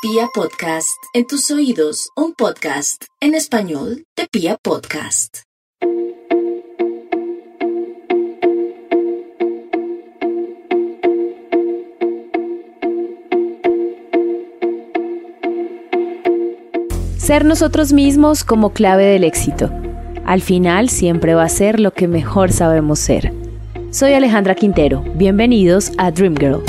Pia Podcast, en tus oídos, un podcast en español de Pia Podcast. Ser nosotros mismos como clave del éxito. Al final siempre va a ser lo que mejor sabemos ser. Soy Alejandra Quintero, bienvenidos a Dream Girl.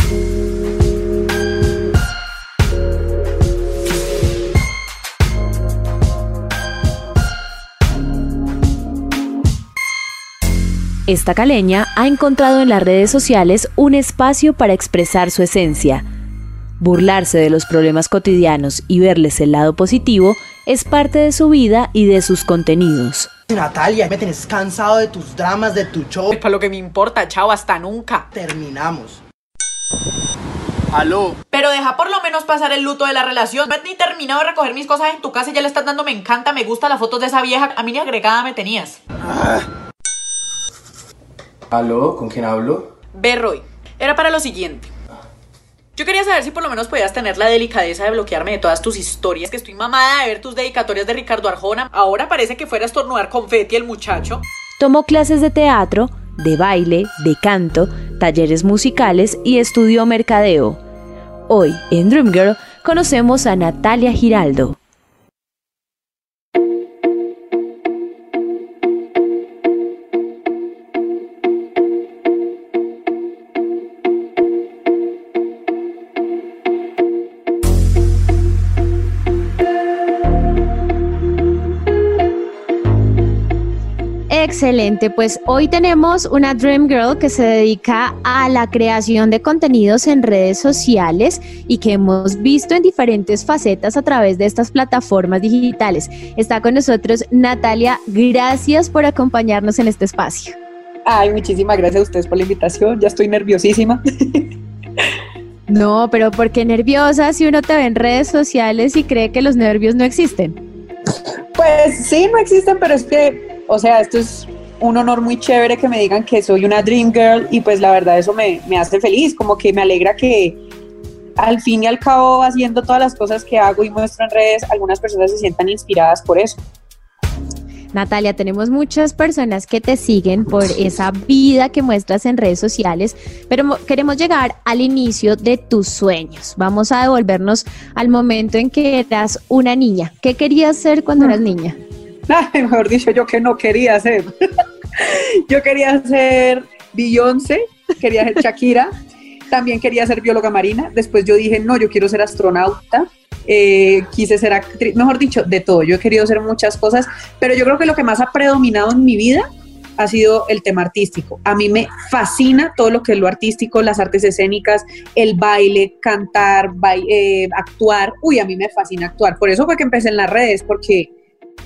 Esta caleña ha encontrado en las redes sociales un espacio para expresar su esencia. Burlarse de los problemas cotidianos y verles el lado positivo es parte de su vida y de sus contenidos. Natalia, me tenés cansado de tus dramas, de tu show. Para lo que me importa, chao, hasta nunca. Terminamos. Aló. Pero deja por lo menos pasar el luto de la relación. No he ni terminado de recoger mis cosas en tu casa y ya le estás dando me encanta, me gusta las fotos de esa vieja. A mí ni agregada me tenías. Aló, ¿con quién hablo? Ve, Roy, era para lo siguiente. Yo quería saber si por lo menos podías tener la delicadeza de bloquearme de todas tus historias, que estoy mamada de ver tus dedicatorias de Ricardo Arjona. Ahora parece que fuera a estornudar confeti el muchacho. Tomó clases de teatro, de baile, de canto, talleres musicales y estudió mercadeo. Hoy, en Dream Girl, conocemos a Natalia Giraldo. Excelente, pues hoy tenemos una Dream Girl que se dedica a la creación de contenidos en redes sociales y que hemos visto en diferentes facetas a través de estas plataformas digitales. Está con nosotros Natalia, gracias por acompañarnos en este espacio. Ay, muchísimas gracias a ustedes por la invitación, ya estoy nerviosísima. No, pero ¿por qué nerviosa si uno te ve en redes sociales y cree que los nervios no existen? Pues sí, no existen, pero es que o sea, esto es un honor muy chévere que me digan que soy una Dream Girl y pues la verdad eso me, hace feliz, como que me alegra que al fin y al cabo haciendo todas las cosas que hago y muestro en redes, algunas personas se sientan inspiradas por eso. Natalia, tenemos muchas personas que te siguen por esa vida que muestras en redes sociales, pero queremos llegar al inicio de tus sueños. Vamos a devolvernos al momento en que eras una niña. ¿Qué querías ser cuando eras niña? mejor dicho, yo que no quería ser. yo quería ser Beyoncé, quería ser Shakira, también quería ser bióloga marina. Después yo dije, no, yo quiero ser astronauta. Eh, quise ser actriz, mejor dicho, de todo. Yo he querido hacer muchas cosas, pero yo creo que lo que más ha predominado en mi vida ha sido el tema artístico. A mí me fascina todo lo que es lo artístico, las artes escénicas, el baile, cantar, eh, actuar. Uy, a mí me fascina actuar. Por eso fue que empecé en las redes, porque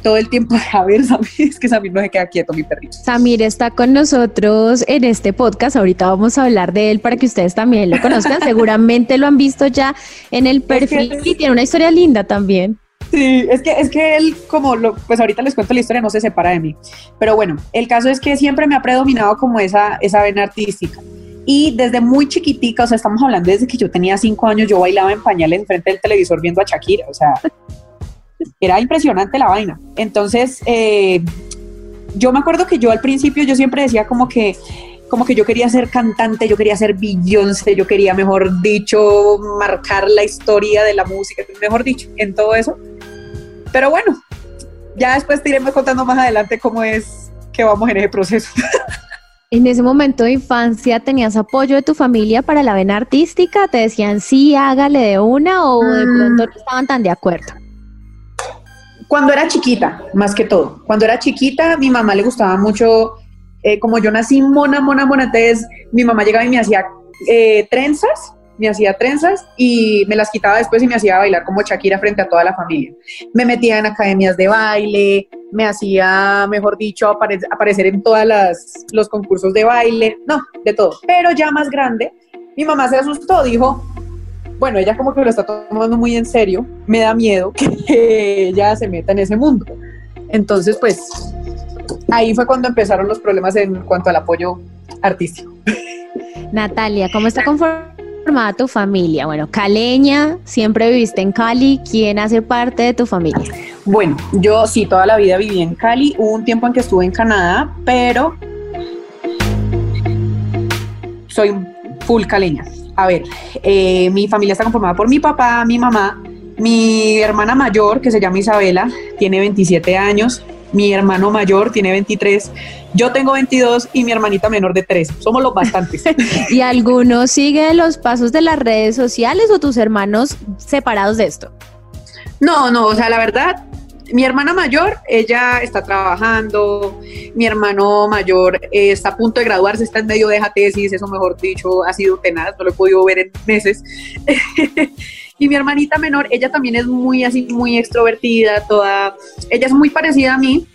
todo el tiempo a ver, Samir, es que Samir no se queda quieto, mi perrito. Samir está con nosotros en este podcast, ahorita vamos a hablar de él para que ustedes también lo conozcan, seguramente lo han visto ya en el perfil y tiene una historia linda también. Sí, es que, es que él, como lo, pues ahorita les cuento la historia, no se separa de mí. Pero bueno, el caso es que siempre me ha predominado como esa, esa vena artística. Y desde muy chiquitica, o sea, estamos hablando desde que yo tenía cinco años, yo bailaba en pañales enfrente del televisor viendo a Shakira, o sea, era impresionante la vaina. Entonces, eh, yo me acuerdo que yo al principio yo siempre decía como que como que yo quería ser cantante, yo quería ser Beyoncé, yo quería, mejor dicho, marcar la historia de la música, mejor dicho, en todo eso. Pero bueno, ya después te iremos contando más adelante cómo es que vamos en ese proceso. En ese momento de infancia, ¿tenías apoyo de tu familia para la vena artística? ¿Te decían sí, hágale de una o de mm. pronto no estaban tan de acuerdo? Cuando era chiquita, más que todo. Cuando era chiquita, mi mamá le gustaba mucho, eh, como yo nací mona, mona, mona, entonces mi mamá llegaba y me hacía eh, trenzas, me hacía trenzas y me las quitaba después y me hacía bailar como Shakira frente a toda la familia. Me metía en academias de baile, me hacía, mejor dicho, aparecer en todos los concursos de baile, no, de todo. Pero ya más grande, mi mamá se asustó, dijo, bueno, ella como que lo está tomando muy en serio, me da miedo que ella se meta en ese mundo. Entonces, pues ahí fue cuando empezaron los problemas en cuanto al apoyo artístico. Natalia, ¿cómo está conformada tu familia? Bueno, caleña, siempre viviste en Cali. ¿Quién hace parte de tu familia? Bueno, yo sí, toda la vida viví en Cali. Hubo un tiempo en que estuve en Canadá, pero soy full caleña. A ver, eh, mi familia está conformada por mi papá, mi mamá, mi hermana mayor, que se llama Isabela, tiene 27 años, mi hermano mayor tiene 23, yo tengo 22 y mi hermanita menor de 3. Somos los bastantes. ¿Y alguno sigue los pasos de las redes sociales o tus hermanos separados de esto? No, no, o sea, la verdad, mi hermana mayor, ella está trabajando, mi hermano mayor eh, está a punto de graduarse, está en medio de esa tesis, eso mejor dicho, ha sido tenaz, no lo he podido ver en meses. y mi hermanita menor, ella también es muy así, muy extrovertida, toda, ella es muy parecida a mí,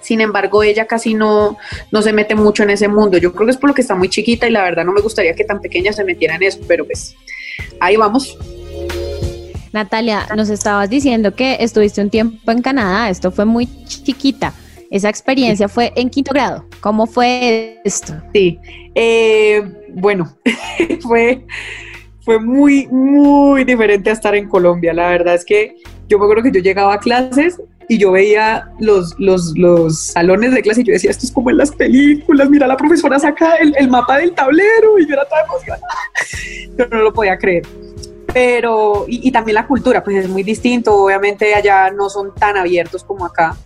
sin embargo, ella casi no, no se mete mucho en ese mundo. Yo creo que es por lo que está muy chiquita y la verdad no me gustaría que tan pequeña se metiera en eso, pero pues ahí vamos. Natalia, nos estabas diciendo que estuviste un tiempo en Canadá, esto fue muy chiquita. Esa experiencia fue en quinto grado. ¿Cómo fue esto? Sí, eh, bueno, fue, fue muy, muy diferente a estar en Colombia. La verdad es que yo me acuerdo que yo llegaba a clases y yo veía los, los, los salones de clase y yo decía, esto es como en las películas, mira, la profesora saca el, el mapa del tablero y yo era toda emocionada. Yo no lo podía creer pero y, también la cultura, pues es muy distinto, obviamente allá no son tan abiertos como acá,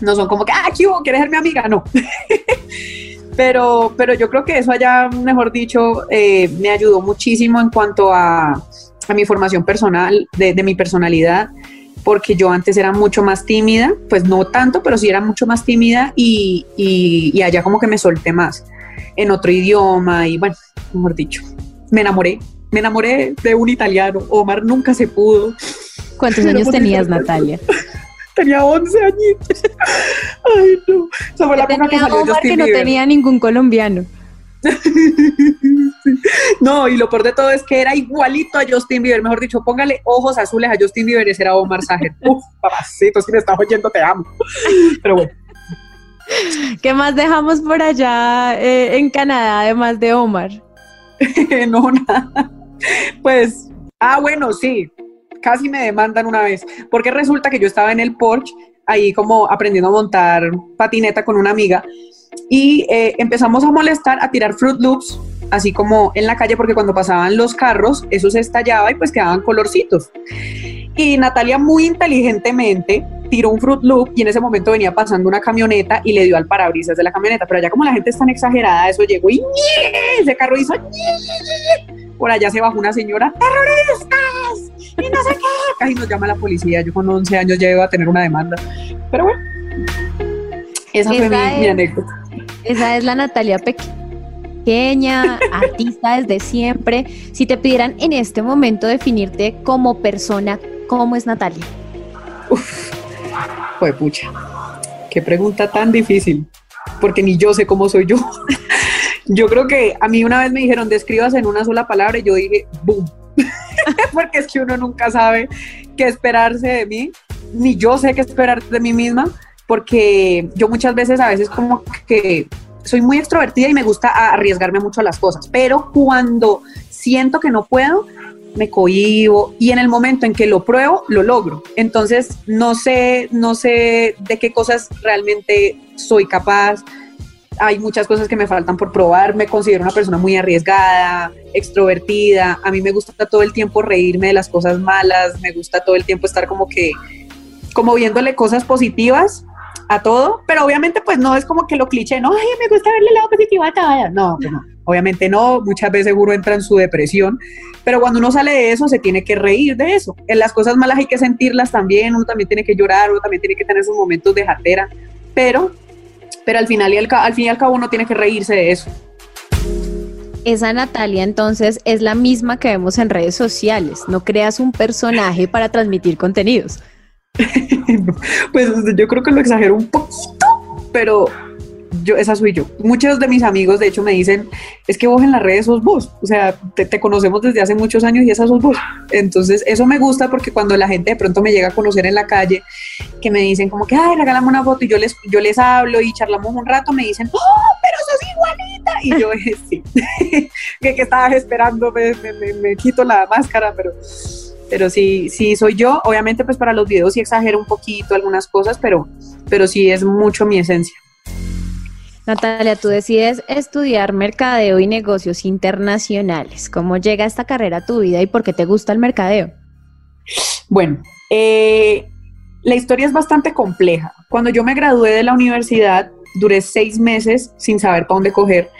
no son como que, ah, ¿qué? ¿Quieres ser mi amiga? No. pero, pero yo creo que eso allá, mejor dicho, eh, me ayudó muchísimo en cuanto a, a mi formación personal, de, de, mi personalidad, porque yo antes era mucho más tímida, pues no tanto, pero sí era mucho más tímida y, y, y allá como que me solté más en otro idioma y bueno, mejor dicho, me enamoré me enamoré de un italiano. Omar nunca se pudo. ¿Cuántos años tenías, Natalia? Tenía 11 añitos. Ay, no. Esa fue la época que salió Omar que no tenía ningún colombiano. no, y lo peor de todo es que era igualito a Justin Bieber. Mejor dicho, póngale ojos azules a Justin Bieber, ese era Omar Sager. Uf, papacito, si me estás oyendo, te amo. Pero bueno. ¿Qué más dejamos por allá eh, en Canadá, además de Omar? no, nada. Pues, ah, bueno, sí, casi me demandan una vez, porque resulta que yo estaba en el Porsche, ahí como aprendiendo a montar patineta con una amiga, y eh, empezamos a molestar, a tirar Fruit Loops, así como en la calle, porque cuando pasaban los carros, eso se estallaba y pues quedaban colorcitos. Y Natalia muy inteligentemente tiró un Fruit Loop y en ese momento venía pasando una camioneta y le dio al parabrisas de la camioneta, pero allá como la gente es tan exagerada, eso llegó y ese carro hizo por allá se bajó una señora, terroristas, y no sé qué, casi nos llama la policía, yo con 11 años ya iba a tener una demanda, pero bueno, esa, fue mi, anécdota. Esa es la Natalia pequeña, artista desde siempre. Si te pidieran en este momento definirte como persona, ¿cómo es Natalia? Uf, fue pucha. Qué pregunta tan difícil, porque ni yo sé cómo soy yo. Yo creo que a mí una vez me dijeron, describas en una sola palabra y yo dije, boom. porque es que uno nunca sabe qué esperarse de mí, ni yo sé qué esperar de mí misma, porque yo muchas veces, a veces como que soy muy extrovertida y me gusta arriesgarme mucho a las cosas, pero cuando siento que no puedo, me cohibo y en el momento en que lo pruebo, lo logro. Entonces, no sé, no sé de qué cosas realmente soy capaz. Hay muchas cosas que me faltan por probar. Me considero una persona muy arriesgada, extrovertida. A mí me gusta todo el tiempo reírme de las cosas malas. Me gusta todo el tiempo estar como que, como viéndole cosas positivas a todo. Pero obviamente, pues no es como que lo cliché, no, ay, me gusta verle el lado positivo a todo. No, pues. Obviamente no, muchas veces uno entra en su depresión, pero cuando uno sale de eso se tiene que reír de eso. En las cosas malas hay que sentirlas también, uno también tiene que llorar, uno también tiene que tener sus momentos de jatera, pero, pero al, final y al, al fin y al cabo uno tiene que reírse de eso. Esa Natalia entonces es la misma que vemos en redes sociales, no creas un personaje para transmitir contenidos. pues yo creo que lo exagero un poquito, pero yo, esa soy yo. Muchos de mis amigos, de hecho, me dicen, es que vos en las redes sos vos, o sea, te, conocemos desde hace muchos años y esa sos vos. Entonces, eso me gusta porque cuando la gente de pronto me llega a conocer en la calle, que me dicen como que, ay, regálame una foto y yo les, yo les hablo y charlamos un rato, me dicen, oh, pero sos igualita. Y yo sí, que, que estabas esperando, me, me, me, quito la máscara, pero, pero sí, sí soy yo. Obviamente, pues para los videos sí exagero un poquito algunas cosas, pero, pero sí es mucho mi esencia. Natalia, tú decides estudiar mercadeo y negocios internacionales. ¿Cómo llega esta carrera a tu vida y por qué te gusta el mercadeo? Bueno, eh, la historia es bastante compleja. Cuando yo me gradué de la universidad, duré seis meses sin saber para dónde coger,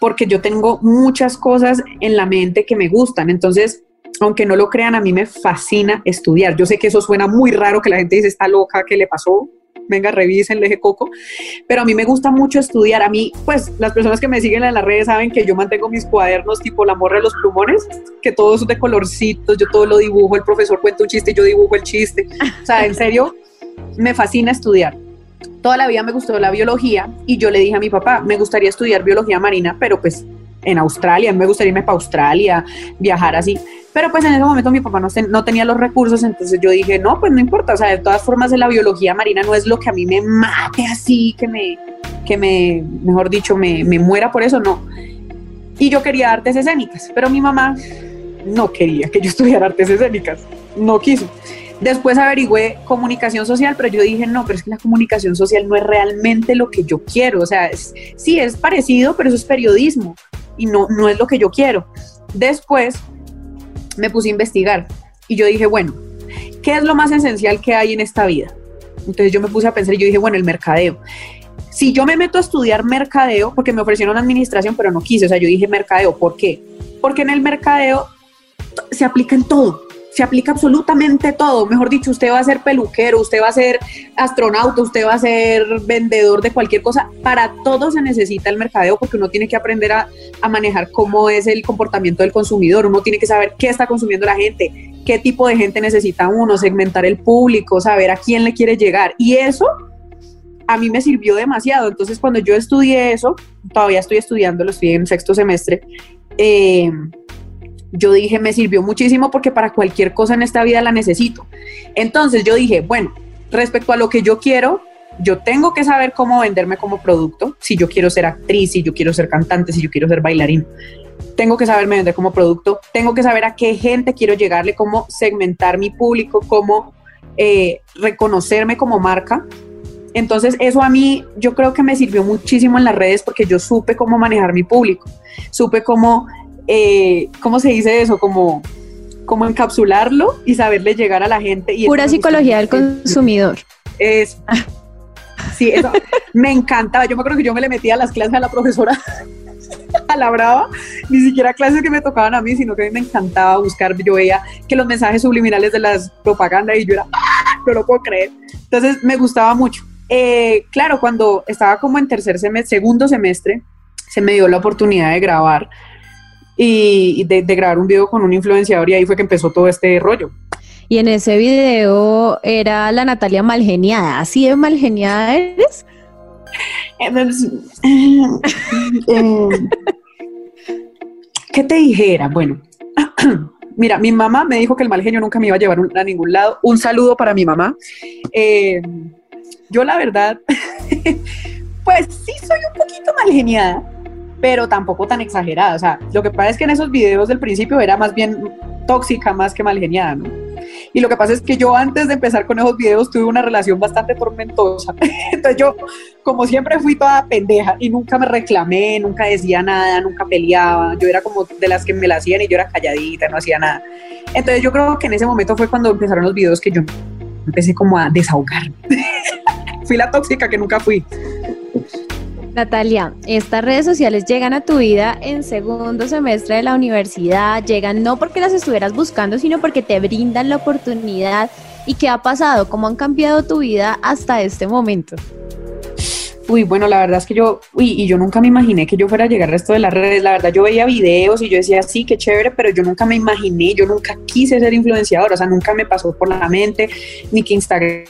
porque yo tengo muchas cosas en la mente que me gustan. Entonces, aunque no lo crean, a mí me fascina estudiar. Yo sé que eso suena muy raro, que la gente dice, está loca, ¿qué le pasó? Venga, revisen, leje coco, pero a mí me gusta mucho estudiar. A mí, pues, las personas que me siguen en las redes saben que yo mantengo mis cuadernos tipo la morra de los plumones, que todo es de colorcitos, yo todo lo dibujo, el profesor cuenta un chiste y yo dibujo el chiste. O sea, en serio, me fascina estudiar. Toda la vida me gustó la biología y yo le dije a mi papá, me gustaría estudiar biología marina, pero pues en Australia, me gustaría irme para Australia, viajar así. Pero pues en ese momento mi papá no, no, tenía los recursos, entonces yo dije, no, pues no importa, o sea, de todas formas la biología marina no es lo que a mí me mate así, que me, que me, mejor dicho, me, me muera por eso, no. Y yo quería artes escénicas, pero mi mamá no quería que yo estudiara artes escénicas, no quiso. Después averigüé comunicación social, pero yo dije, no, pero es que la comunicación social no es realmente lo que yo quiero. O sea, sí es parecido, pero eso es periodismo y no, no es lo que yo quiero. Después me puse a investigar y yo dije, bueno, ¿qué es lo más esencial que hay en esta vida? Entonces yo me puse a pensar y yo dije, bueno, el mercadeo. Si yo me meto a estudiar mercadeo, porque me ofrecieron administración, pero no quise, o sea, yo dije mercadeo, ¿por qué? Porque en el mercadeo se aplica en todo se aplica absolutamente todo. Mejor dicho, usted va a ser peluquero, usted va a ser astronauta, usted va a ser vendedor de cualquier cosa. Para todo se necesita el mercadeo porque uno tiene que aprender a, manejar cómo es el comportamiento del consumidor. Uno tiene que saber qué está consumiendo la gente, qué tipo de gente necesita uno, segmentar el público, saber a quién le quiere llegar. Y eso a mí me sirvió demasiado. Entonces, cuando yo estudié eso, todavía estoy estudiando, lo estoy en sexto semestre. Eh, yo dije, me sirvió muchísimo porque para cualquier cosa en esta vida la necesito. Entonces yo dije, bueno, respecto a lo que yo quiero, yo tengo que saber cómo venderme como producto, si yo quiero ser actriz, si yo quiero ser cantante, si yo quiero ser bailarín. Tengo que saberme vender como producto, tengo que saber a qué gente quiero llegarle, cómo segmentar mi público, cómo eh, reconocerme como marca. Entonces eso a mí yo creo que me sirvió muchísimo en las redes porque yo supe cómo manejar mi público, supe cómo eh, ¿cómo se dice eso? Como, como encapsularlo y saberle llegar a la gente. Y Pura psicología del consumidor. Es, sí, eso me encantaba. Yo me acuerdo que yo me le metía a las clases a la profesora a la brava, ni siquiera clases que me tocaban a mí, sino que a mí me encantaba buscar, yo veía que los mensajes subliminales de las propagandas y yo era, ¡Ah! no lo puedo creer. Entonces me gustaba mucho. Eh, claro, cuando estaba como en tercer semestre, segundo semestre, se me dio la oportunidad de grabar y de, grabar un video con un influenciador y ahí fue que empezó todo este rollo. Y en ese video era la Natalia malgeniada, ¿así de malgeniada eres? Eh, ¿Qué te dijera? Bueno, mira, mi mamá me dijo que el mal genio nunca me iba a llevar a ningún lado. Un saludo para mi mamá. Eh, yo la verdad, pues sí soy un poquito mal geniada pero tampoco tan exagerada. O sea, lo que pasa es que en esos videos del principio era más bien tóxica más que mal geniada, ¿no? Y lo que pasa es que yo antes de empezar con esos videos tuve una relación bastante tormentosa. Entonces yo, como siempre, fui toda pendeja y nunca me reclamé, nunca decía nada, nunca peleaba. Yo era como de las que me la hacían y yo era calladita, no hacía nada. Entonces yo creo que en ese momento fue cuando empezaron los videos que yo empecé como a desahogarme. fui la tóxica que nunca fui. Natalia, estas redes sociales llegan a tu vida en segundo semestre de la universidad, llegan no porque las estuvieras buscando, sino porque te brindan la oportunidad. ¿Y qué ha pasado? ¿Cómo han cambiado tu vida hasta este momento? Uy, bueno, la verdad es que yo, uy, y yo nunca me imaginé que yo fuera a llegar a esto de las redes. La verdad, yo veía videos y yo decía, sí, qué chévere, pero yo nunca me imaginé, yo nunca quise ser influenciador, o sea, nunca me pasó por la mente, ni que Instagram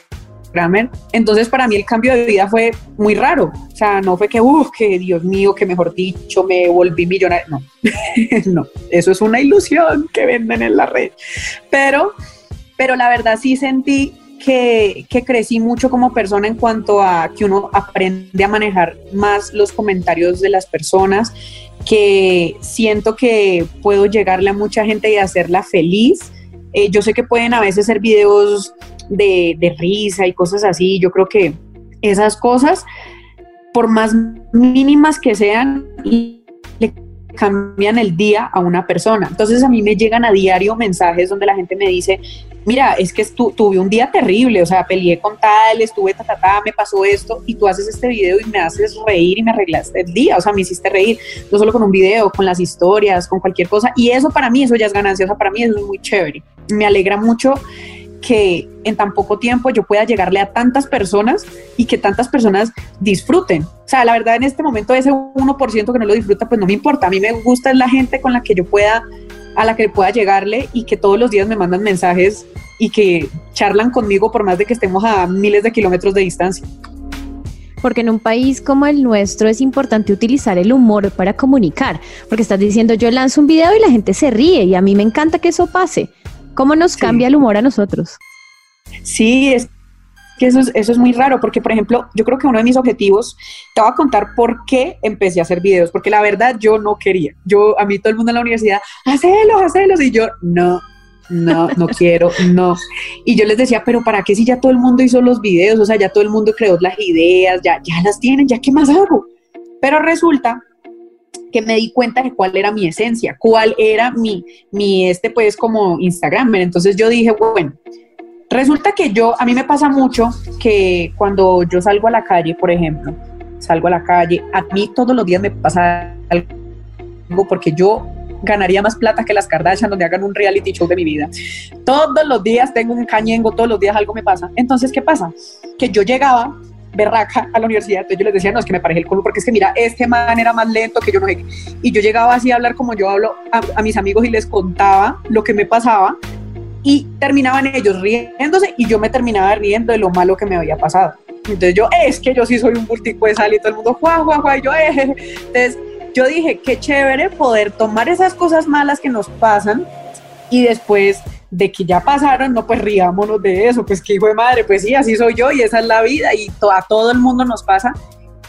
entonces para mí el cambio de vida fue muy raro. O sea, no fue que, uff, que Dios mío, que mejor dicho, me volví millonario. No, no, eso es una ilusión que venden en la red. Pero, pero la verdad sí sentí que, que, crecí mucho como persona en cuanto a que uno aprende a manejar más los comentarios de las personas, que siento que puedo llegarle a mucha gente y hacerla feliz. Eh, yo sé que pueden a veces ser videos de, de risa y cosas así. Yo creo que esas cosas, por más mínimas que sean, le cambian el día a una persona. Entonces a mí me llegan a diario mensajes donde la gente me dice, mira, es que tuve un día terrible, o sea, peleé con tal, estuve ta, ta, ta, me pasó esto, y tú haces este video y me haces reír y me arreglaste el día, o sea, me hiciste reír, no solo con un video, con las historias, con cualquier cosa, y eso para mí, eso ya es ganancia, o sea, para mí eso es muy chévere. Me alegra mucho que en tan poco tiempo yo pueda llegarle a tantas personas y que tantas personas disfruten. O sea, la verdad en este momento ese 1% que no lo disfruta, pues no me importa. A mí me gusta la gente con la que yo pueda, a la que pueda llegarle y que todos los días me mandan mensajes y que charlan conmigo por más de que estemos a miles de kilómetros de distancia. Porque en un país como el nuestro es importante utilizar el humor para comunicar, porque estás diciendo yo lanzo un video y la gente se ríe y a mí me encanta que eso pase. ¿Cómo nos cambia el humor a nosotros? Sí, es que eso es, eso es muy raro, porque por ejemplo, yo creo que uno de mis objetivos, te voy a contar por qué empecé a hacer videos, porque la verdad yo no quería. Yo, a mí todo el mundo en la universidad, hacelos, hacelos, y yo, no, no, no quiero, no. Y yo les decía, pero ¿para qué si ya todo el mundo hizo los videos? O sea, ya todo el mundo creó las ideas, ya, ya las tienen, ya qué más hago. Pero resulta que me di cuenta de cuál era mi esencia, cuál era mi, mi este pues como Instagram. Entonces yo dije, bueno, resulta que yo, a mí me pasa mucho que cuando yo salgo a la calle, por ejemplo, salgo a la calle, a mí todos los días me pasa algo porque yo ganaría más plata que las Kardashian donde hagan un reality show de mi vida. Todos los días tengo un cañengo, todos los días algo me pasa. Entonces, ¿qué pasa? Que yo llegaba berraca a la universidad, entonces yo les decía, no, es que me parece el culo, porque es que mira, este man era más lento que yo no sé. Y yo llegaba así a hablar como yo hablo a, mis amigos y les contaba lo que me pasaba y terminaban ellos riéndose y yo me terminaba riendo de lo malo que me había pasado. Entonces yo, es que yo sí soy un bultico de sal y todo el mundo, juá, juá, juá, y yo, eh. Entonces yo dije, qué chévere poder tomar esas cosas malas que nos pasan y después de que ya pasaron, no, pues riámonos de eso, pues que hijo de madre, pues sí, así soy yo y esa es la vida y a todo el mundo nos pasa.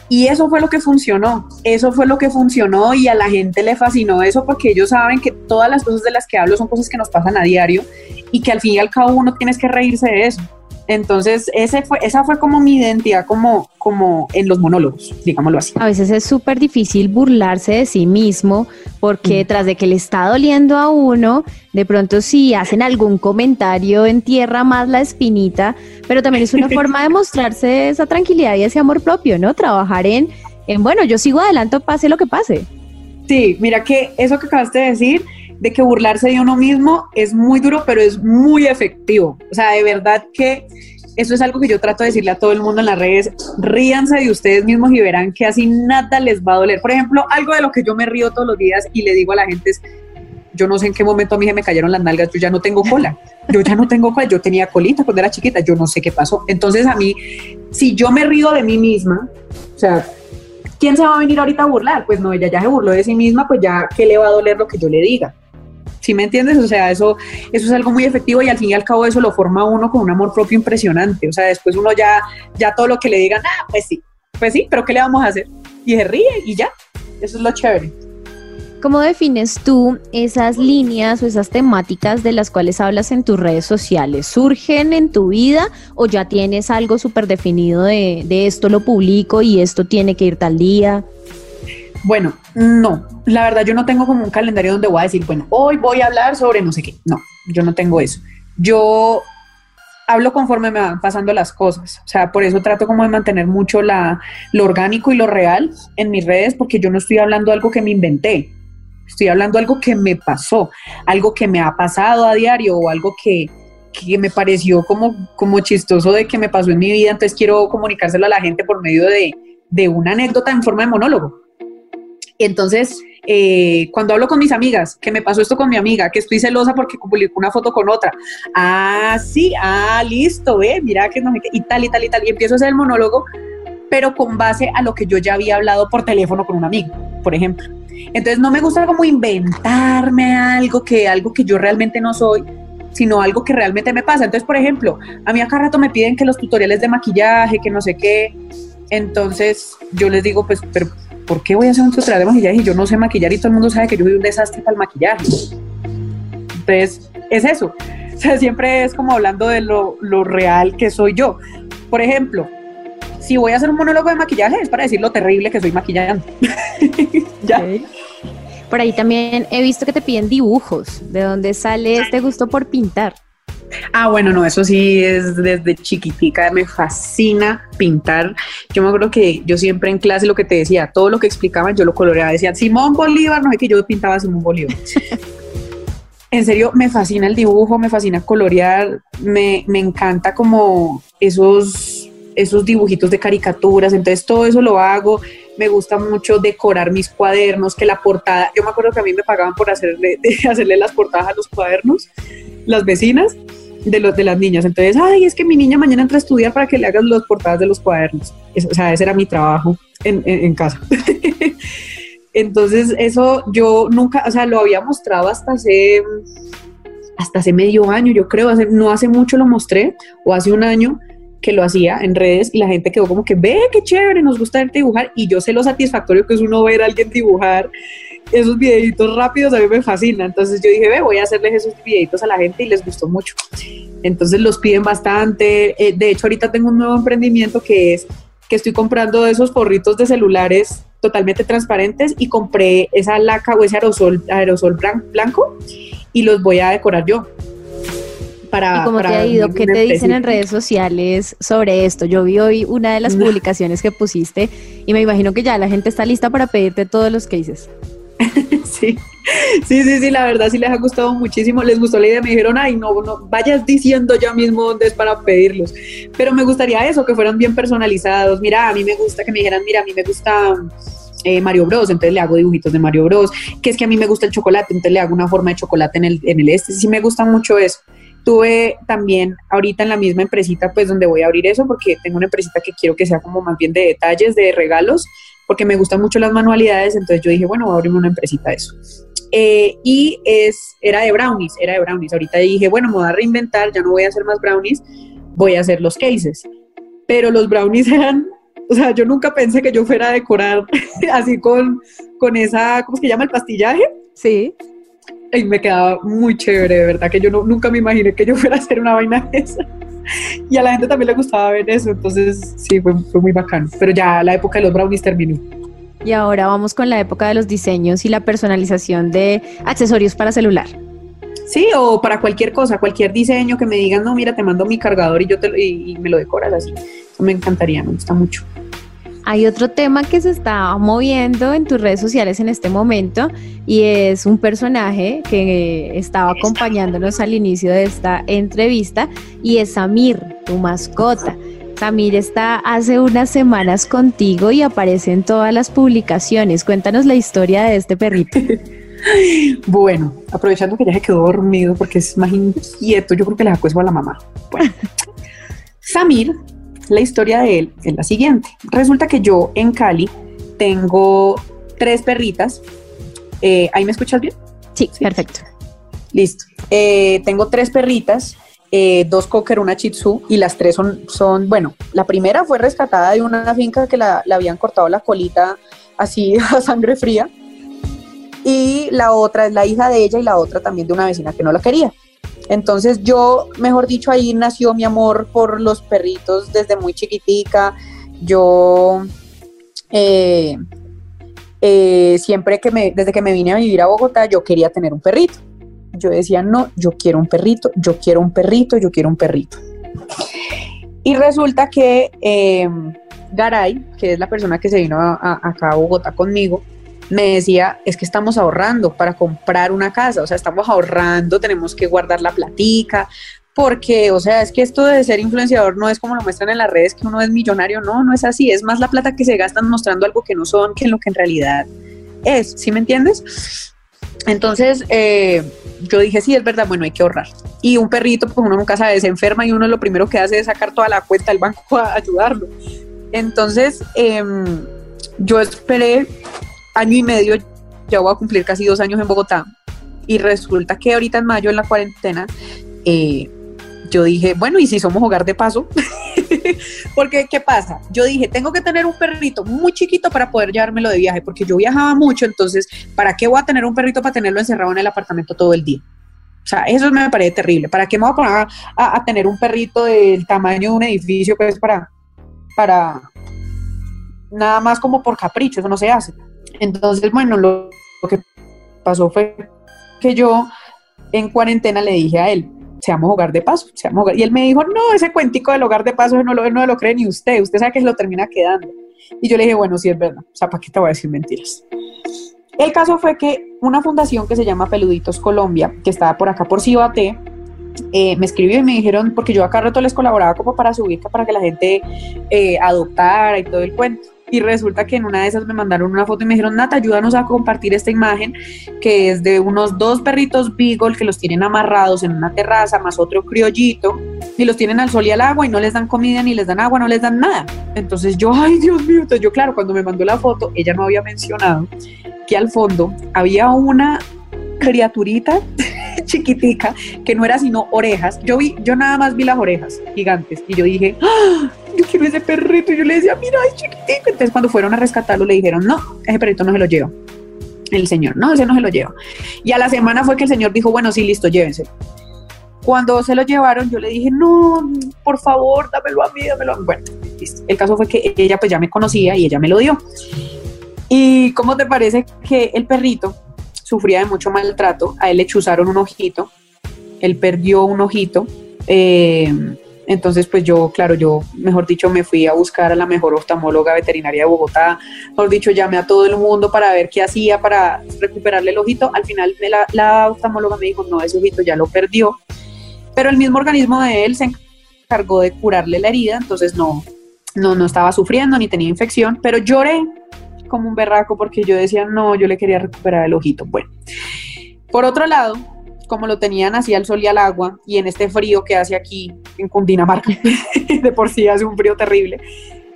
Y eso fue lo que funcionó, eso fue lo que funcionó y a la gente le fascinó eso porque ellos saben que todas las cosas de las que hablo son cosas que nos pasan a diario y que al fin y al cabo uno tienes que reírse de eso. Entonces, ese fue, esa fue como mi identidad como, como en los monólogos, digámoslo así. A veces es súper difícil burlarse de sí mismo porque mm. tras de que le está doliendo a uno, de pronto si hacen algún comentario entierra más la espinita, pero también es una forma de mostrarse esa tranquilidad y ese amor propio, ¿no? Trabajar en, en bueno, yo sigo adelante, pase lo que pase. Sí, mira que eso que acabaste de decir de que burlarse de uno mismo es muy duro, pero es muy efectivo. O sea, de verdad que eso es algo que yo trato de decirle a todo el mundo en las redes, ríanse de ustedes mismos y verán que así nada les va a doler. Por ejemplo, algo de lo que yo me río todos los días y le digo a la gente es, yo no sé en qué momento a mí se me cayeron las nalgas, yo ya no tengo cola, yo ya no tengo cola, yo tenía colita cuando era chiquita, yo no sé qué pasó. Entonces a mí, si yo me río de mí misma, o sea, ¿quién se va a venir ahorita a burlar? Pues no, ella ya se burló de sí misma, pues ya, ¿qué le va a doler lo que yo le diga? ¿Sí me entiendes? O sea, eso, eso es algo muy efectivo y al fin y al cabo eso lo forma uno con un amor propio impresionante. O sea, después uno ya, ya todo lo que le digan, ah, pues sí, pues sí, pero ¿qué le vamos a hacer? Y se ríe y ya. Eso es lo chévere. ¿Cómo defines tú esas líneas o esas temáticas de las cuales hablas en tus redes sociales? ¿Surgen en tu vida o ya tienes algo súper definido de, de esto lo publico y esto tiene que ir tal día? Bueno, no, la verdad yo no tengo como un calendario donde voy a decir, bueno, hoy voy a hablar sobre no sé qué. No, yo no tengo eso. Yo hablo conforme me van pasando las cosas. O sea, por eso trato como de mantener mucho la, lo orgánico y lo real en mis redes, porque yo no estoy hablando algo que me inventé. Estoy hablando algo que me pasó, algo que me ha pasado a diario o algo que, que me pareció como, como chistoso de que me pasó en mi vida. Entonces quiero comunicárselo a la gente por medio de, de una anécdota en forma de monólogo. Entonces, eh, cuando hablo con mis amigas, que me pasó esto con mi amiga, que estoy celosa porque publicó una foto con otra, ah, sí, ah, listo, ve, mira que no sé qué, y tal, y tal, y tal, y empiezo a hacer el monólogo, pero con base a lo que yo ya había hablado por teléfono con un amigo, por ejemplo. Entonces no me gusta como inventarme algo que, algo que yo realmente no soy, sino algo que realmente me pasa. Entonces, por ejemplo, a mí acá rato me piden que los tutoriales de maquillaje, que no sé qué. Entonces, yo les digo, pues, pero ¿por qué voy a hacer un tutorial de maquillaje y yo no sé maquillar y todo el mundo sabe que yo soy un desastre para el maquillaje? Entonces, es eso. O sea, siempre es como hablando de lo, lo real que soy yo. Por ejemplo, si voy a hacer un monólogo de maquillaje es para decir lo terrible que soy maquillando. ya. Por ahí también he visto que te piden dibujos. ¿De dónde sale este gusto por pintar? Ah, bueno, no, eso sí es desde chiquitica, me fascina pintar. Yo me acuerdo que yo siempre en clase lo que te decía, todo lo que explicaban yo lo coloreaba, decían Simón Bolívar, no sé que yo pintaba a Simón Bolívar. en serio, me fascina el dibujo, me fascina colorear, me, me encanta como esos, esos dibujitos de caricaturas, entonces todo eso lo hago. Me gusta mucho decorar mis cuadernos, que la portada, yo me acuerdo que a mí me pagaban por hacerle, de hacerle las portadas a los cuadernos, las vecinas de los de las niñas. Entonces, ay, es que mi niña mañana entra a estudiar para que le hagas las portadas de los cuadernos. O sea, ese era mi trabajo en, en- en casa. Entonces, eso yo nunca, o sea, lo había mostrado hasta hace hasta hace medio año, yo creo, hace, no hace mucho lo mostré, o hace un año que lo hacía en redes y la gente quedó como que, ve, qué chévere, nos gusta verte dibujar, y yo sé lo satisfactorio que es uno ver a alguien dibujar esos videitos rápidos, a mí me fascina, entonces yo dije, ve, voy a hacerles esos videitos a la gente y les gustó mucho. Entonces los piden bastante, eh, de hecho ahorita tengo un nuevo emprendimiento que es que estoy comprando esos forritos de celulares totalmente transparentes y compré esa laca o ese aerosol, aerosol blan- blanco y los voy a decorar yo. Para, ¿Y cómo te para ha ido? ¿Qué te dicen en redes sociales sobre esto? Yo vi hoy una de las No. publicaciones que pusiste y me imagino que ya la gente está lista para pedirte todos los cases. Sí, sí, sí, sí, la verdad sí les ha gustado muchísimo, les gustó la idea, me dijeron, ay, no, no, vayas diciendo ya mismo dónde es para pedirlos, pero me gustaría eso, que fueran bien personalizados, mira, a mí me gusta que me dijeran, mira, a mí me gusta eh, Mario Bros, entonces le hago dibujitos de Mario Bros, que es que a mí me gusta el chocolate, entonces le hago una forma de chocolate en el, en el este, sí me gusta mucho eso. Tuve también ahorita en la misma empresita, pues donde voy a abrir eso, porque tengo una empresita que quiero que sea como más bien de detalles, de regalos, porque me gustan mucho las manualidades, entonces yo dije, bueno, voy a abrirme una empresita de eso. Eh, y es, era de brownies, era de brownies. Ahorita dije, bueno, me voy a reinventar, ya no voy a hacer más brownies, voy a hacer los cases. Pero los brownies eran, o sea, yo nunca pensé que yo fuera a decorar así con, con esa, ¿cómo es que llama? El pastillaje. Sí. Y me quedaba muy chévere, de verdad, que yo no, nunca me imaginé que yo fuera a hacer una vaina de esa. Y a la gente también le gustaba ver eso, entonces sí, fue, fue muy bacano. Pero ya la época de los brownies terminó. Y ahora vamos con la época de los diseños y la personalización de accesorios para celular. Sí, o para cualquier cosa, cualquier diseño que me digan, no, mira, te mando mi cargador y yo te lo- y, y me lo decoras así. Eso me encantaría, me gusta mucho. Hay otro tema que se está moviendo en tus redes sociales en este momento y es un personaje que estaba acompañándonos al inicio de esta entrevista y es Samir, tu mascota. Samir está hace unas semanas contigo y aparece en todas las publicaciones. Cuéntanos la historia de este perrito. Bueno, aprovechando que ya se quedó dormido porque es más inquieto, yo creo que le acuesto a la mamá. Bueno, Samir, la historia de él es la siguiente. Resulta que yo en Cali tengo tres perritas. Eh, ¿Ahí me escuchas bien? Sí, perfecto. Listo. Eh, tengo tres perritas, eh, dos cocker, una shih tzu, y las tres son, son, bueno, la primera fue rescatada de una finca que la, la habían cortado la colita así a sangre fría. Y la otra es la hija de ella y la otra también de una vecina que no la quería. Entonces yo, mejor dicho, ahí nació mi amor por los perritos desde muy chiquitica. Yo eh, eh, siempre que me, desde que me vine a vivir a Bogotá, yo quería tener un perrito. Yo decía, no, yo quiero un perrito, yo quiero un perrito, yo quiero un perrito. Y resulta que eh, Garay, que es la persona que se vino a- acá a Bogotá conmigo, me decía, es que estamos ahorrando para comprar una casa, o sea, estamos ahorrando, tenemos que guardar la platica, porque, o sea, es que esto de ser influenciador no es como lo muestran en las redes, que uno es millonario, no, no es así, es más la plata que se gastan mostrando algo que no son que en lo que en realidad es, ¿sí me entiendes? Entonces, eh, yo dije, sí, es verdad, bueno, hay que ahorrar. Y un perrito, pues uno nunca sabe, se enferma y uno lo primero que hace es sacar toda la cuenta del banco a ayudarlo. Entonces, em, yo esperé año y medio, ya voy a cumplir casi dos años en Bogotá, y resulta que ahorita en mayo, en la cuarentena, eh, yo dije, bueno, ¿y si somos hogar de paso? porque, ¿qué pasa? Yo dije, tengo que tener un perrito muy chiquito para poder llevármelo de viaje, porque yo viajaba mucho, entonces, ¿para qué voy a tener un perrito para tenerlo encerrado en el apartamento todo el día? O sea, eso me parece terrible. ¿Para qué me voy a poner a, tener un perrito del tamaño de un edificio que es para, para nada más como por capricho? Eso no se hace. Entonces, bueno, lo, que pasó fue que yo en cuarentena le dije a él, seamos hogar de paso, seamos hogar. Y él me dijo, no, ese cuentico del hogar de paso no lo, no lo cree ni usted, usted sabe que se lo termina quedando. Y yo le dije, bueno, sí es verdad, o sea, ¿para qué te voy a decir mentiras? El caso fue que una fundación que se llama Peluditos Colombia, que estaba por acá por Cibate, eh, me escribió y me dijeron, porque yo acá rato les colaboraba como para subir, para que la gente eh, adoptara y todo el cuento. Y resulta que en una de esas me mandaron una foto y me dijeron, Nata, ayúdanos a compartir esta imagen que es de unos dos perritos Beagle que los tienen amarrados en una terraza, más otro criollito, y los tienen al sol y al agua y no les dan comida, ni les dan agua, no les dan nada. Entonces yo, ay Dios mío, entonces yo claro, cuando me mandó la foto, ella no había mencionado que al fondo había una criaturita chiquitica que no era sino orejas. Yo vi, yo nada más vi las orejas gigantes y yo dije, ¡Ah! Yo quiero ese perrito. Y yo le decía, mira, es chiquitico. Entonces cuando fueron a rescatarlo le dijeron, no, ese perrito no se lo llevo. El señor, no, ese no se lo lleva. Y a la semana fue que el señor dijo, bueno, sí, listo, llévense. Cuando se lo llevaron, yo le dije, no, por favor, dámelo a mí, dámelo a mí. Bueno, listo. El caso fue que ella pues ya me conocía y ella me lo dio. ¿Y cómo te parece que el perrito sufría de mucho maltrato? A él le chuzaron un ojito, él perdió un ojito. Eh, entonces, pues yo, claro, yo, mejor dicho, me fui a buscar a la mejor oftalmóloga veterinaria de Bogotá. Mejor dicho, llamé a todo el mundo para ver qué hacía para recuperarle el ojito. Al final, la, la oftalmóloga me dijo, no, ese ojito ya lo perdió. Pero el mismo organismo de él se encargó de curarle la herida, entonces no, no, no estaba sufriendo ni tenía infección, pero lloré como un berraco porque yo decía, no, yo le quería recuperar el ojito. Bueno, por otro lado, como lo tenían así al sol y al agua, y en este frío que hace aquí en Cundinamarca, de por sí hace un frío terrible,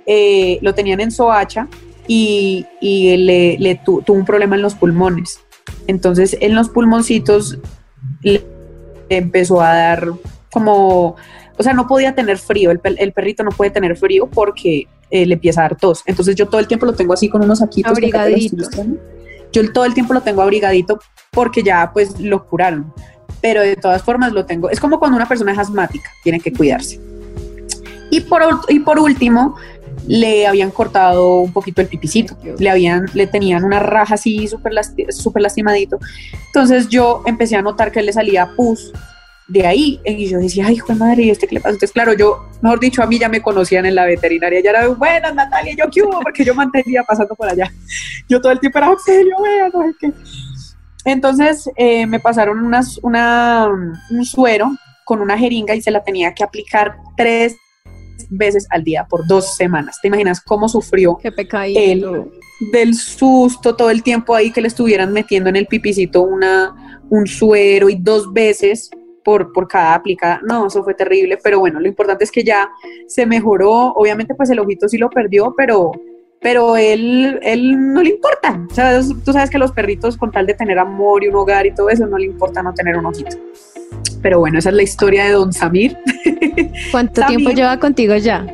eh, lo tenían en Soacha y, y le, tuvo un problema en los pulmones. Entonces, en los pulmoncitos le empezó a dar como, o sea, no podía tener frío, el, el perrito no puede tener frío porque eh, le empieza a dar tos. Entonces yo todo el tiempo lo tengo así con unos saquitos. Abrigadito. Yo todo el tiempo lo tengo abrigadito porque ya pues lo curaron. Pero de todas formas lo tengo. Es como cuando una persona es asmática, tiene que cuidarse. Y por, y por último, le habían cortado un poquito el pipicito, le habían, le tenían una raja así súper super lastimadito. Entonces yo empecé a notar que le salía pus de ahí, y yo decía, ay, hijo de madre, ¿y este qué le pasa? Entonces, claro, yo, mejor dicho, a mí ya me conocían en la veterinaria, ya era, buenas, Natalia, yo qué hubo, porque yo mantenía pasando por allá. Yo todo el tiempo era, Auxilio, vea, no sé qué. Entonces, eh, me pasaron unas, una, un suero con una jeringa y se la tenía que aplicar tres veces al día por dos semanas. ¿Te imaginas cómo sufrió él del susto todo el tiempo ahí que le estuvieran metiendo en el pipicito una, un suero y dos veces por, por cada aplicada. No, eso fue terrible, pero bueno, lo importante es que ya se mejoró. Obviamente, pues el ojito sí lo perdió, pero, pero él, él no le importa. O sea, tú sabes que los perritos, con tal de tener amor y un hogar y todo eso, no le importa no tener un ojito. Pero bueno, esa es la historia de Don Samir. ¿Cuánto tiempo lleva contigo ya?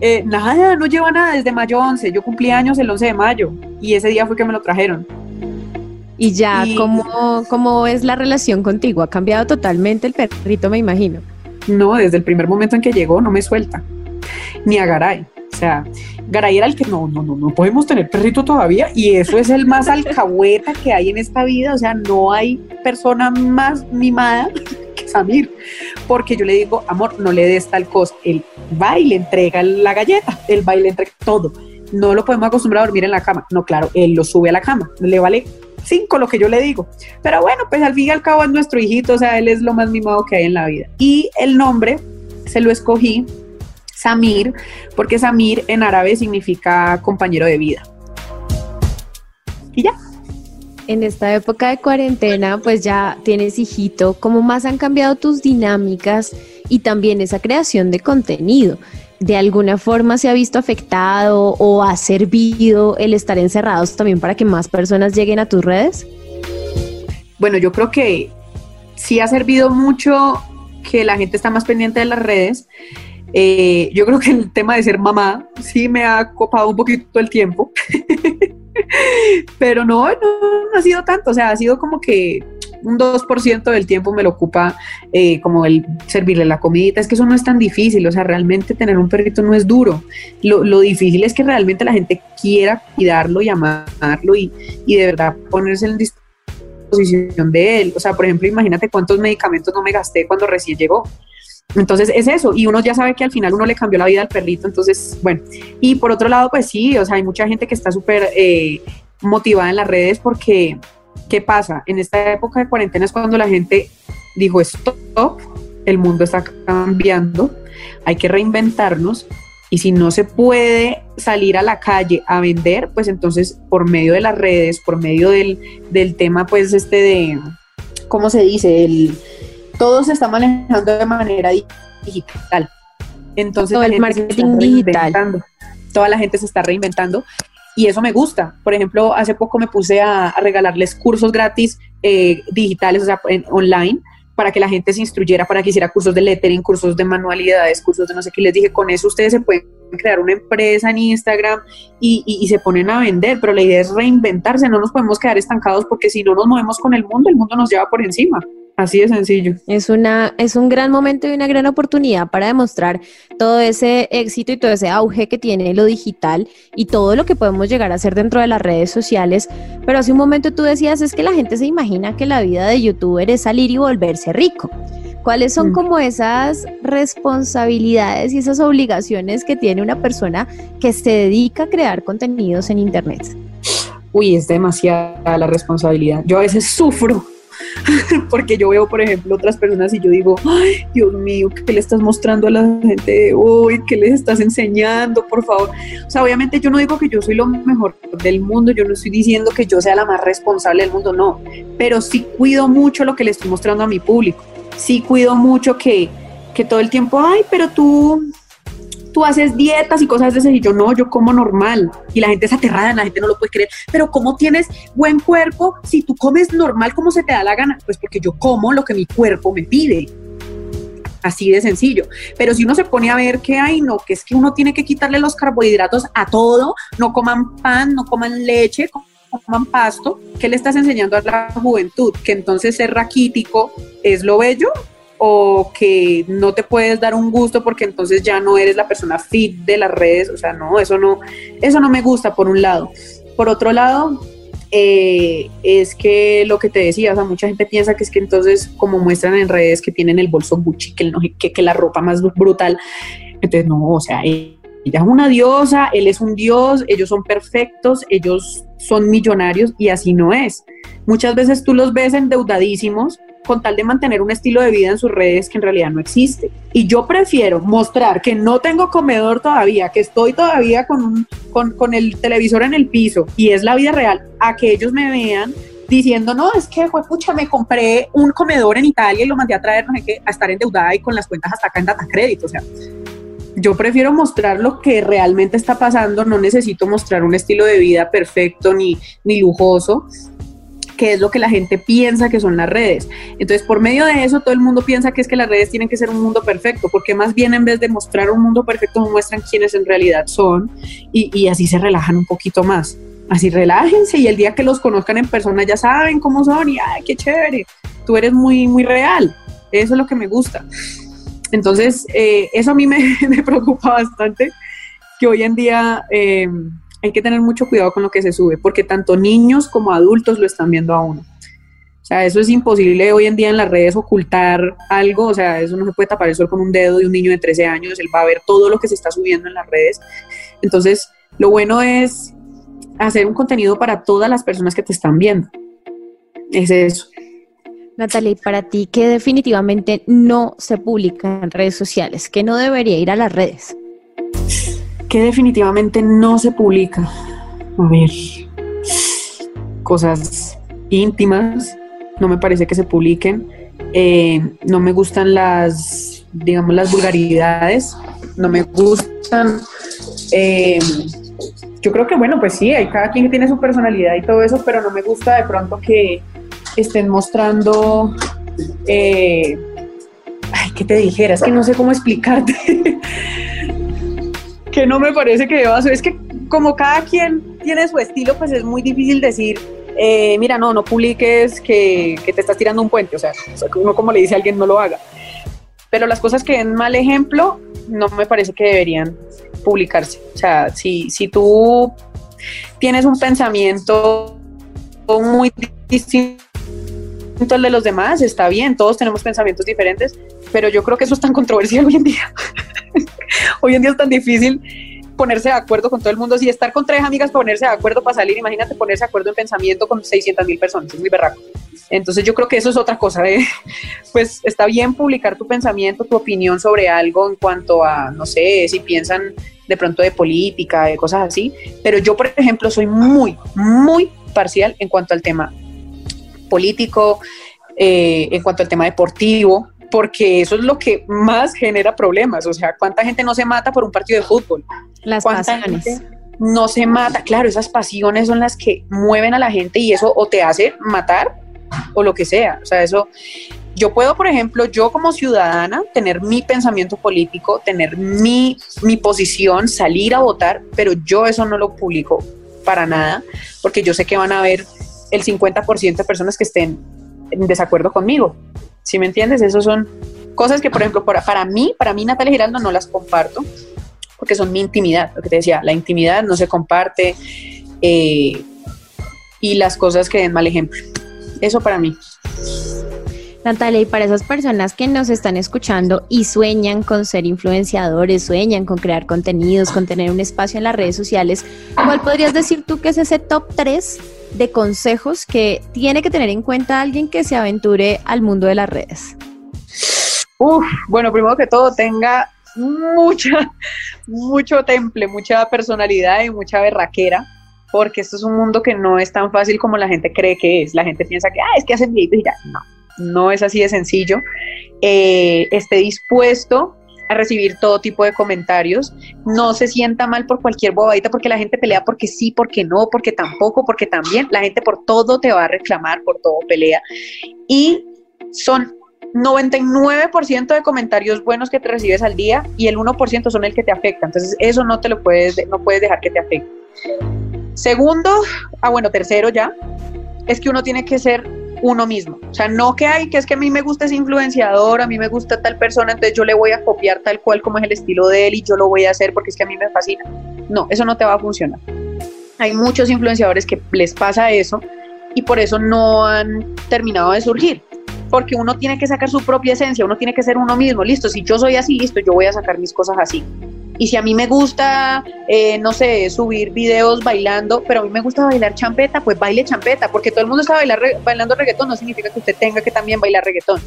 Eh, nada, no lleva nada desde mayo 11. Yo cumplí años el 11 de mayo y ese día fue que me lo trajeron. Y ya, ¿cómo, ¿cómo es la relación contigo? ¿Ha cambiado totalmente el perrito, me imagino? No, desde el primer momento en que llegó no me suelta. Ni a Garay. O sea, Garay era el que no, no, no, no podemos tener perrito todavía. Y eso es el más alcahueta que hay en esta vida. O sea, no hay persona más mimada que Samir. Porque yo le digo, amor, no le des tal cosa. Él va y le entrega la galleta. Él va y le entrega todo. No lo podemos acostumbrar a dormir en la cama. No, claro, él lo sube a la cama. Le vale cinco lo que yo le digo. Pero bueno, pues al fin y al cabo es nuestro hijito, o sea, él es lo más mimado que hay en la vida. Y el nombre se lo escogí Samir, porque Samir en árabe significa compañero de vida. Y ya. En esta época de cuarentena, pues ya tienes hijito, ¿cómo más han cambiado tus dinámicas y también esa creación de contenido? de alguna forma se ha visto afectado o ha servido el estar encerrados también para que más personas lleguen a tus redes? Bueno, yo creo que sí ha servido mucho que la gente está más pendiente de las redes. Eh, yo creo que el tema de ser mamá sí me ha copado un poquito el tiempo, pero no, no, ha sido tanto, o sea, ha sido como que un 2% del tiempo me lo ocupa eh, como el servirle la comidita, es que eso no es tan difícil, o sea, realmente tener un perrito no es duro, lo, lo difícil es que realmente la gente quiera cuidarlo y amarlo y, y de verdad ponerse en disposición de él, o sea, por ejemplo, imagínate cuántos medicamentos no me gasté cuando recién llegó, entonces es eso, y uno ya sabe que al final uno le cambió la vida al perrito, entonces, bueno, y por otro lado, pues sí, o sea, hay mucha gente que está súper eh, motivada en las redes porque, ¿qué pasa? En esta época de cuarentena es cuando la gente dijo, stop, el mundo está cambiando, hay que reinventarnos, y si no se puede salir a la calle a vender, pues entonces por medio de las redes, por medio del, del tema, pues este de, ¿cómo se dice? El todo se está manejando de manera digital. Entonces, todo el marketing digital. Toda la gente se está reinventando y eso me gusta. Por ejemplo, hace poco me puse a, regalarles cursos gratis eh, digitales, o sea, online, para que la gente se instruyera, para que hiciera cursos de lettering, cursos de manualidades, cursos de no sé qué. Les dije, con eso ustedes se pueden crear una empresa en Instagram y, y, se ponen a vender, pero la idea es reinventarse, no nos podemos quedar estancados porque si no nos movemos con el mundo, el mundo nos lleva por encima. Así de sencillo. Es, una, es un gran momento y una gran oportunidad para demostrar todo ese éxito y todo ese auge que tiene lo digital y todo lo que podemos llegar a hacer dentro de las redes sociales. Pero hace un momento tú decías, es que la gente se imagina que la vida de youtuber es salir y volverse rico. ¿Cuáles son mm. como esas responsabilidades y esas obligaciones que tiene una persona que se dedica a crear contenidos en Internet? Uy, es demasiada la responsabilidad. Yo a veces sufro porque yo veo, por ejemplo, otras personas y yo digo, ay, Dios mío, ¿qué le estás mostrando a la gente de hoy? ¿Qué les estás enseñando, por favor? O sea, obviamente yo no digo que yo soy lo mejor del mundo, yo no estoy diciendo que yo sea la más responsable del mundo, no, pero sí cuido mucho lo que le estoy mostrando a mi público, sí cuido mucho que, que todo el tiempo, ay, pero tú tú haces dietas y cosas de ese, y yo no, yo como normal. Y la gente es aterrada, la gente no lo puede creer. Pero ¿cómo tienes buen cuerpo si tú comes normal como se te da la gana? Pues porque yo como lo que mi cuerpo me pide. Así de sencillo. Pero si uno se pone a ver que hay, no, que es que uno tiene que quitarle los carbohidratos a todo, no coman pan, no coman leche, coman pasto, ¿qué le estás enseñando a la juventud? Que entonces ser raquítico es lo bello, o que no te puedes dar un gusto porque entonces ya no eres la persona fit de las redes, o sea, no, eso no, eso no me gusta por un lado. Por otro lado, eh, es que lo que te decía, o sea, mucha gente piensa que es que entonces como muestran en redes que tienen el bolso Gucci, que, que, que la ropa más brutal, entonces no, o sea, ella es una diosa, él es un dios, ellos son perfectos, ellos son millonarios y así no es. Muchas veces tú los ves endeudadísimos con tal de mantener un estilo de vida en sus redes que en realidad no existe. Y yo prefiero mostrar que no tengo comedor todavía, que estoy todavía con, con, el televisor en el piso y es la vida real, a que ellos me vean diciendo, no, es que, fue pucha, me compré un comedor en Italia y lo mandé a traer, no sé qué, a estar endeudada y con las cuentas hasta acá en data crédito. O sea, yo prefiero mostrar lo que realmente está pasando, no necesito mostrar un estilo de vida perfecto ni, ni lujoso, que es lo que la gente piensa que son las redes. Entonces, por medio de eso, todo el mundo piensa que es que las redes tienen que ser un mundo perfecto, porque más bien en vez de mostrar un mundo perfecto, muestran quiénes en realidad son y, así se relajan un poquito más. Así relájense y el día que los conozcan en persona ya saben cómo son y ¡ay, qué chévere! Tú eres muy, muy real. Eso es lo que me gusta. Entonces, eh, eso a mí me, preocupa bastante, que hoy en día... Eh, hay que tener mucho cuidado con lo que se sube, porque tanto niños como adultos lo están viendo a uno. O sea, eso es imposible hoy en día en las redes ocultar algo, o sea, eso no se puede tapar el sol con un dedo de un niño de 13 años, él va a ver todo lo que se está subiendo en las redes. Entonces, lo bueno es hacer un contenido para todas las personas que te están viendo. Es eso. Natalie, para ti, ¿qué definitivamente no se publica en redes sociales? ¿Qué no debería ir a las redes? que definitivamente no se publica. A ver, cosas íntimas, no me parece que se publiquen. Eh, no me gustan las, digamos, las vulgaridades, no me gustan. Eh, yo creo que, bueno, pues sí, hay cada quien que tiene su personalidad y todo eso, pero no me gusta de pronto que estén mostrando, eh, ¿qué te dijera? Es que no sé cómo explicarte. que no me parece que deba ser. Es que como cada quien tiene su estilo, pues es muy difícil decir, eh, mira, no, no publiques que, que, te estás tirando un puente. O sea, uno como le dice a alguien, no lo haga. Pero las cosas que den mal ejemplo, no me parece que deberían publicarse. O sea, si, si tú tienes un pensamiento muy distinto al de los demás, está bien, todos tenemos pensamientos diferentes, pero yo creo que eso es tan controversial hoy en día. hoy en día es tan difícil ponerse de acuerdo con todo el mundo. Si estar con tres amigas, ponerse de acuerdo para salir, imagínate ponerse de acuerdo en pensamiento con 600 mil personas, es muy berraco. Entonces yo creo que eso es otra cosa. ¿eh? Pues está bien publicar tu pensamiento, tu opinión sobre algo en cuanto a, no sé, si piensan de pronto de política, de cosas así, pero yo, por ejemplo, soy muy, muy parcial en cuanto al tema político, eh, en cuanto al tema deportivo, porque eso es lo que más genera problemas. O sea, ¿cuánta gente no se mata por un partido de fútbol? Las pasiones. No se mata, claro, esas pasiones son las que mueven a la gente y eso o te hace matar o lo que sea. O sea, eso, yo puedo, por ejemplo, yo como ciudadana, tener mi pensamiento político, tener mi, mi posición, salir a votar, pero yo eso no lo publico para nada, porque yo sé que van a haber el 50% de personas que estén en desacuerdo conmigo. ¿Sí me entiendes? Esas son cosas que, por ejemplo, para, para mí, para mí Natalia Giraldo no las comparto, porque son mi intimidad, lo que te decía, la intimidad no se comparte eh, y las cosas que den mal ejemplo. Eso para mí. Natalia, y para esas personas que nos están escuchando y sueñan con ser influenciadores, sueñan con crear contenidos, con tener un espacio en las redes sociales, ¿cuál podrías decir tú que es ese top 3 de consejos que tiene que tener en cuenta alguien que se aventure al mundo de las redes? Uf, bueno, primero que todo, tenga mucha, mucho temple, mucha personalidad y mucha berraquera, porque esto es un mundo que no es tan fácil como la gente cree que es. La gente piensa que, ah, es que hacen videitos y ya. No, no es así de sencillo. Eh, esté dispuesto a recibir todo tipo de comentarios. No se sienta mal por cualquier bobadita porque la gente pelea porque sí, porque no, porque tampoco, porque también. La gente por todo te va a reclamar, por todo pelea. Y son 99% de comentarios buenos que te recibes al día y el 1% son el que te afecta. Entonces, eso no te lo puedes, no puedes dejar que te afecte. Segundo, ah, bueno, tercero ya, es que uno tiene que ser uno mismo. O sea, no que hay, que es que a mí me gusta ese influenciador, a mí me gusta tal persona, entonces yo le voy a copiar tal cual como es el estilo de él y yo lo voy a hacer porque es que a mí me fascina. No, eso no te va a funcionar. Hay muchos influenciadores que les pasa eso y por eso no han terminado de surgir porque uno tiene que sacar su propia esencia, uno tiene que ser uno mismo, listo, si yo soy así, listo, yo voy a sacar mis cosas así. Y si a mí me gusta, eh, no sé, subir videos bailando, pero a mí me gusta bailar champeta, pues baile champeta, porque todo el mundo está bailar, bailando reggaetón, no significa que usted tenga que también bailar reggaetón.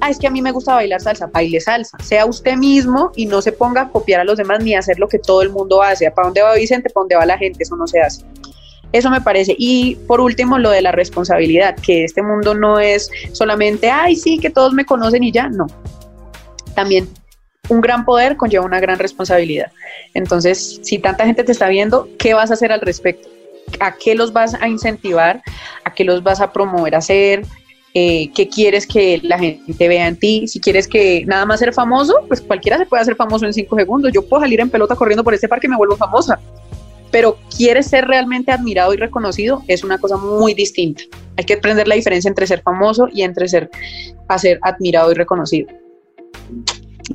Ah, es que a mí me gusta bailar salsa, baile salsa. Sea usted mismo y no se ponga a copiar a los demás ni a hacer lo que todo el mundo hace. ¿Para dónde va Vicente? ¿Para dónde va la gente? Eso no se hace. Eso me parece. Y por último, lo de la responsabilidad, que este mundo no es solamente, ay, sí, que todos me conocen y ya, no. También un gran poder conlleva una gran responsabilidad. Entonces, si tanta gente te está viendo, ¿qué vas a hacer al respecto? ¿A qué los vas a incentivar? ¿A qué los vas a promover a hacer? Eh, ¿Qué quieres que la gente vea en ti? Si quieres que nada más ser famoso, pues cualquiera se puede hacer famoso en cinco segundos. Yo puedo salir en pelota corriendo por este parque y me vuelvo famosa pero quieres ser realmente admirado y reconocido, es una cosa muy distinta. Hay que aprender la diferencia entre ser famoso y entre ser, ser admirado y reconocido.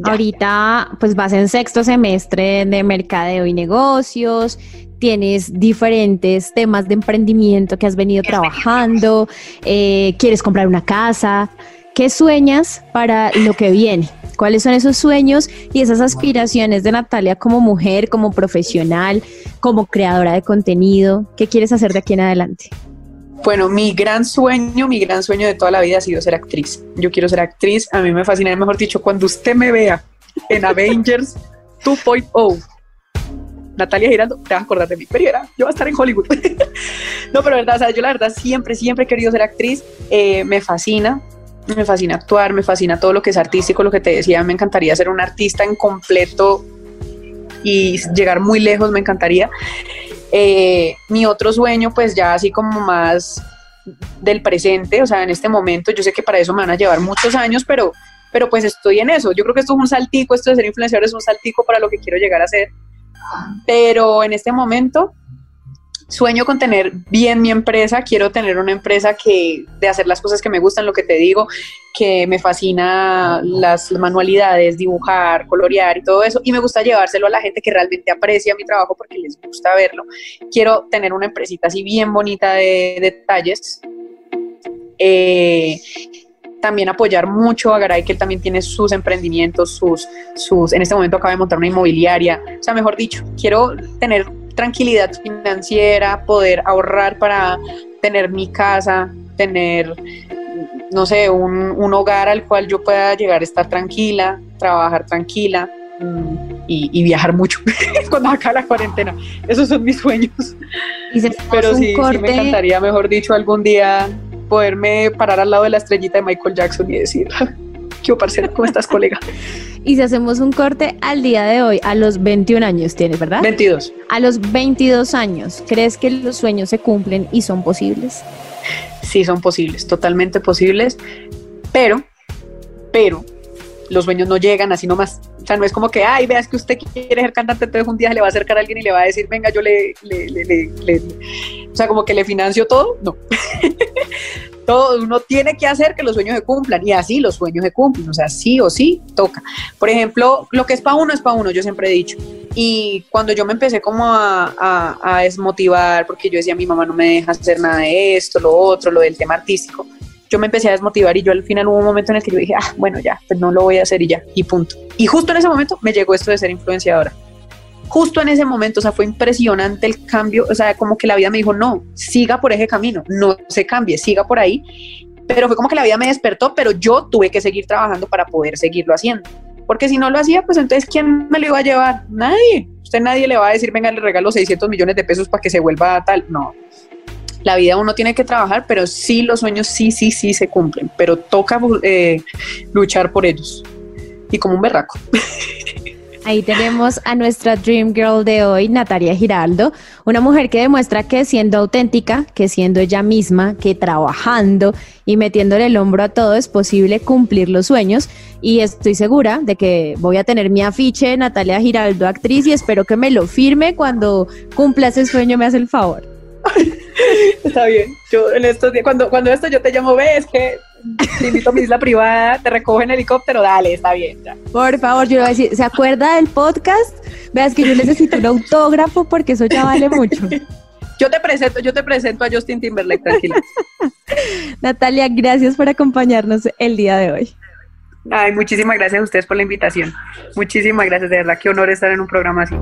Ahorita pues vas en sexto semestre de mercadeo y negocios, tienes diferentes temas de emprendimiento que has venido trabajando, eh, quieres comprar una casa. ¿Qué sueñas para lo que viene? ¿Cuáles son esos sueños y esas aspiraciones de Natalia como mujer, como profesional, como creadora de contenido? ¿Qué quieres hacer de aquí en adelante? Bueno, mi gran sueño, mi gran sueño de toda la vida ha sido ser actriz. Yo quiero ser actriz, a mí me fascina, mejor dicho, cuando usted me vea en Avengers 2.0, Natalia Giraldo, te vas a acordar de mí, pero era, yo voy a estar en Hollywood. no, pero verdad, o sea, yo la verdad siempre, siempre he querido ser actriz, eh, me fascina, me fascina actuar, me fascina todo lo que es artístico, lo que te decía, me encantaría ser un artista en completo y llegar muy lejos, me encantaría. Eh, mi otro sueño, pues ya así como más del presente, o sea, en este momento, yo sé que para eso me van a llevar muchos años, pero pero pues estoy en eso. Yo creo que esto es un saltico, esto de ser influenciador es un saltico para lo que quiero llegar a ser. Pero en este momento sueño con tener bien mi empresa, quiero tener una empresa que de hacer las cosas que me gustan, lo que te digo, que me fascina las manualidades, dibujar, colorear y todo eso, y me gusta llevárselo a la gente que realmente aprecia mi trabajo porque les gusta verlo. Quiero tener una empresita así bien bonita de, detalles. Eh, también apoyar mucho a Garay, que él también tiene sus emprendimientos, sus, sus, en este momento acaba de montar una inmobiliaria. O sea, mejor dicho, quiero tener tranquilidad financiera, poder ahorrar para tener mi casa, tener, no sé, un, hogar al cual yo pueda llegar a estar tranquila, trabajar tranquila. Mm, y, viajar mucho cuando acá la cuarentena. Esos son mis sueños. Pero sí, sí, me encantaría, mejor dicho, algún día poderme parar al lado de la estrellita de Michael Jackson y decir, ¿qué parcero? ¿Cómo estás, colega? Y si hacemos un corte al día de hoy, a los 21 años tienes, ¿verdad? 22. A los 22 años, ¿crees que los sueños se cumplen y son posibles? Sí, son posibles, totalmente posibles, pero, pero, los sueños no llegan así nomás. O sea, no es como que, ay, veas que usted quiere ser cantante, entonces un día se le va a acercar a alguien y le va a decir, venga, yo le, le, le, le o sea, como que le financio todo. No. todo uno tiene que hacer que los sueños se cumplan y así los sueños se cumplen, o sea, sí o sí toca. Por ejemplo, lo que es para uno es para uno, yo siempre he dicho. Y cuando yo me empecé como a, a, desmotivar, porque yo decía, mi mamá no me deja hacer nada de esto, lo otro, lo del tema artístico, yo me empecé a desmotivar y yo al final hubo un momento en el que yo dije, ah, bueno, ya, pues no lo voy a hacer y ya, y punto. Y justo en ese momento me llegó esto de ser influenciadora justo en ese momento, o sea, fue impresionante el cambio, o sea, como que la vida me dijo, no, siga por ese camino, no se cambie, siga por ahí, pero fue como que la vida me despertó, pero yo tuve que seguir trabajando para poder seguirlo haciendo, porque si no lo hacía, pues entonces, ¿quién me lo iba a llevar? Nadie, usted nadie le va a decir, venga, le regalo 600 millones de pesos para que se vuelva tal, no. La vida uno tiene que trabajar, pero sí los sueños sí, sí, sí se cumplen, pero toca eh, luchar por ellos. Y como un berraco. Ahí tenemos a nuestra Dream Girl de hoy, Natalia Giraldo, una mujer que demuestra que siendo auténtica, que siendo ella misma, que trabajando y metiéndole el hombro a todo es posible cumplir los sueños. Y estoy segura de que voy a tener mi afiche, Natalia Giraldo, actriz, y espero que me lo firme cuando cumpla ese sueño, me hace el favor. Está bien. Yo en estos días, cuando, cuando esto yo te llamo, ves que te invito a mi isla privada, te recojo en helicóptero, dale, está bien. Por favor, yo le voy a decir, ¿se acuerda del podcast? Veas que yo necesito un autógrafo porque eso ya vale mucho. Yo te presento, yo te presento a Justin Timberlake, tranquila. Natalia, gracias por acompañarnos el día de hoy. Ay, muchísimas gracias a ustedes por la invitación. Muchísimas gracias, de verdad, qué honor estar en un programa así.